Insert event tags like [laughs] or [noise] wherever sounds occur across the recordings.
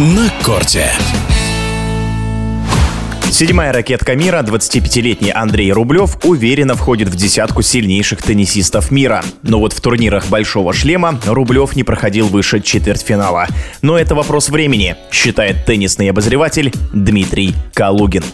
на корте. Седьмая ракетка мира, 25-летний Андрей Рублев, уверенно входит в десятку сильнейших теннисистов мира. Но вот в турнирах «Большого шлема» Рублев не проходил выше четвертьфинала. Но это вопрос времени, считает теннисный обозреватель Дмитрий Калугин.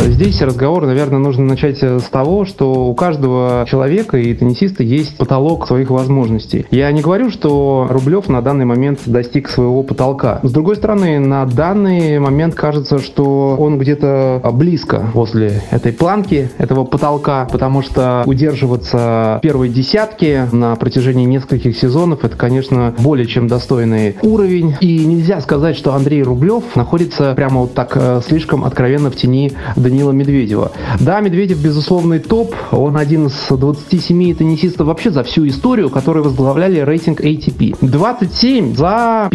Здесь разговор, наверное, нужно начать с того, что у каждого человека и теннисиста есть потолок своих возможностей. Я не говорю, что Рублев на данный момент достиг своего потолка. С другой стороны, на данный момент кажется, что он где-то близко возле этой планки, этого потолка, потому что удерживаться первой десятке на протяжении нескольких сезонов, это, конечно, более чем достойный уровень. И нельзя сказать, что Андрей Рублев находится прямо вот так э, слишком откровенно в тени Данила Медведева. Да, Медведев, безусловный топ. Он один из 27 теннисистов вообще за всю историю, которые возглавляли рейтинг ATP. 27 за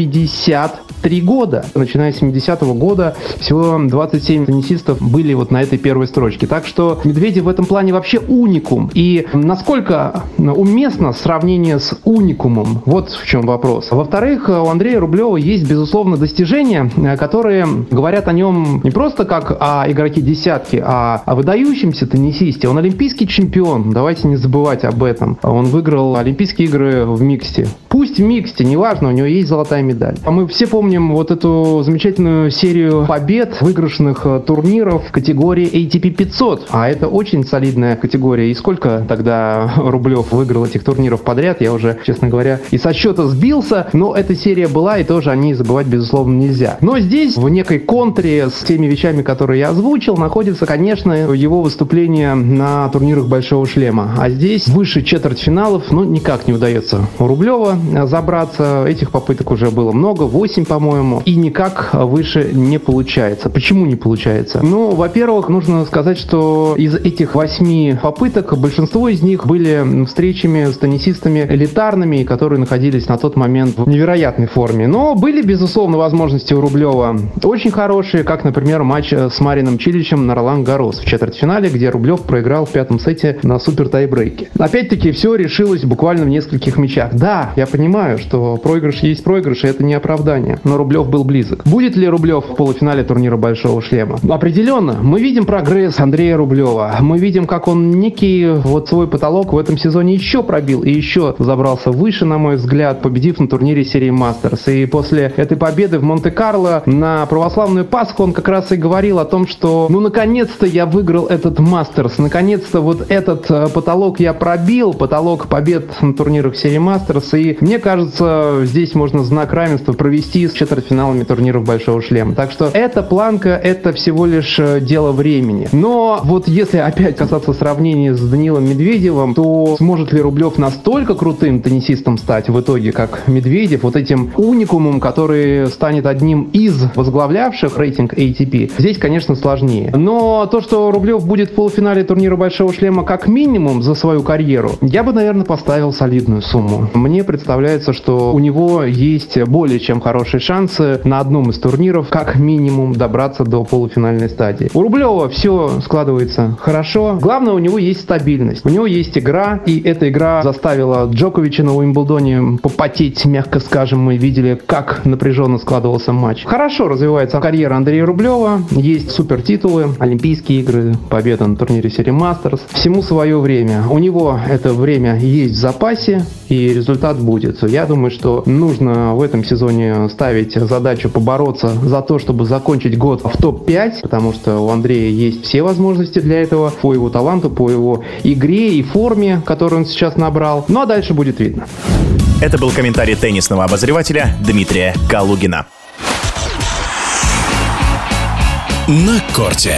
53 года. Начиная с 70-го года всего 27 теннисистов были вот на этой первой строчке. Так что Медведев в этом плане вообще уникум. И насколько уместно сравнение с уникумом? Вот в чем вопрос. Во-вторых, у Андрея Рублева есть, безусловно, достижения, которые говорят о нем не просто как о игроке десятки, а о выдающемся теннисисте. Он олимпийский чемпион, давайте не забывать об этом. Он выиграл Олимпийские игры в миксте. Пусть в миксте, неважно, у него есть золотая медаль. А мы все помним вот эту замечательную серию побед, выигрышных э, турниров в категории ATP 500. А это очень солидная категория. И сколько тогда [laughs] Рублев выиграл этих турниров подряд, я уже, честно говоря, и со счета сбился. Но эта серия была, и тоже о ней забывать, безусловно, нельзя. Но здесь, в некой контре с теми вещами, которые я озвучил, находится, конечно, его выступление на турнирах Большого Шлема. А здесь выше четвертьфиналов, ну, никак не удается у Рублева забраться. Этих попыток уже было много, 8, по-моему, и никак выше не получается. Почему не получается? Ну, во-первых, нужно сказать, что из этих 8 попыток большинство из них были встречами с теннисистами элитарными, которые находились на тот момент в невероятной форме. Но были, безусловно, возможности у Рублева очень хорошие, как, например, матч с Марином Чиличем на Ролан Гарос в четвертьфинале, где Рублев проиграл в пятом сете на супер тайбрейке. Опять-таки, все решилось буквально в нескольких мячах. Да, я понимаю, что проигрыш есть проигрыш, и это не оправдание. Но Рублев был близок. Будет ли Рублев в полуфинале турнира Большого Шлема? Определенно. Мы видим прогресс Андрея Рублева. Мы видим, как он некий вот свой потолок в этом сезоне еще пробил и еще забрался выше, на мой взгляд, победив на турнире серии Мастерс. И после этой победы в Монте-Карло на православную Пасху он как раз и говорил о том, что ну наконец-то я выиграл этот Мастерс, наконец-то вот этот э, потолок я пробил, потолок побед на турнирах серии Мастерс, и мне кажется, здесь можно знак равенства провести с четвертьфиналами турниров Большого Шлема. Так что эта планка, это всего лишь э, дело времени. Но вот если опять касаться сравнения с Данилом Медведевым, то сможет ли Рублев настолько крутым теннисистом стать в итоге, как Медведев, вот этим уникумом, который станет одним из возглавлявших рейтинг ATP, здесь, конечно, сложнее. Но то, что Рублев будет в полуфинале турнира Большого Шлема как минимум за свою карьеру, я бы, наверное, поставил солидную сумму. Мне представляется, что у него есть более чем хорошие шансы на одном из турниров как минимум добраться до полуфинальной стадии. У Рублева все складывается хорошо. Главное, у него есть стабильность. У него есть игра, и эта игра заставила Джоковича на Уимблдоне попотеть, мягко скажем. Мы видели, как напряженно складывался матч. Хорошо развивается карьера Андрея Рублева. Есть супер титулы, Олимпийские игры, победа на турнире серии Мастерс. Всему свое время. У него это время есть в запасе, и результат будет. Я думаю, что нужно в этом сезоне ставить задачу побороться за то, чтобы закончить год в топ-5, потому что у Андрея есть все возможности для этого, по его таланту, по его игре и форме, которую он сейчас набрал. Ну а дальше будет видно. Это был комментарий теннисного обозревателя Дмитрия Калугина. На корте.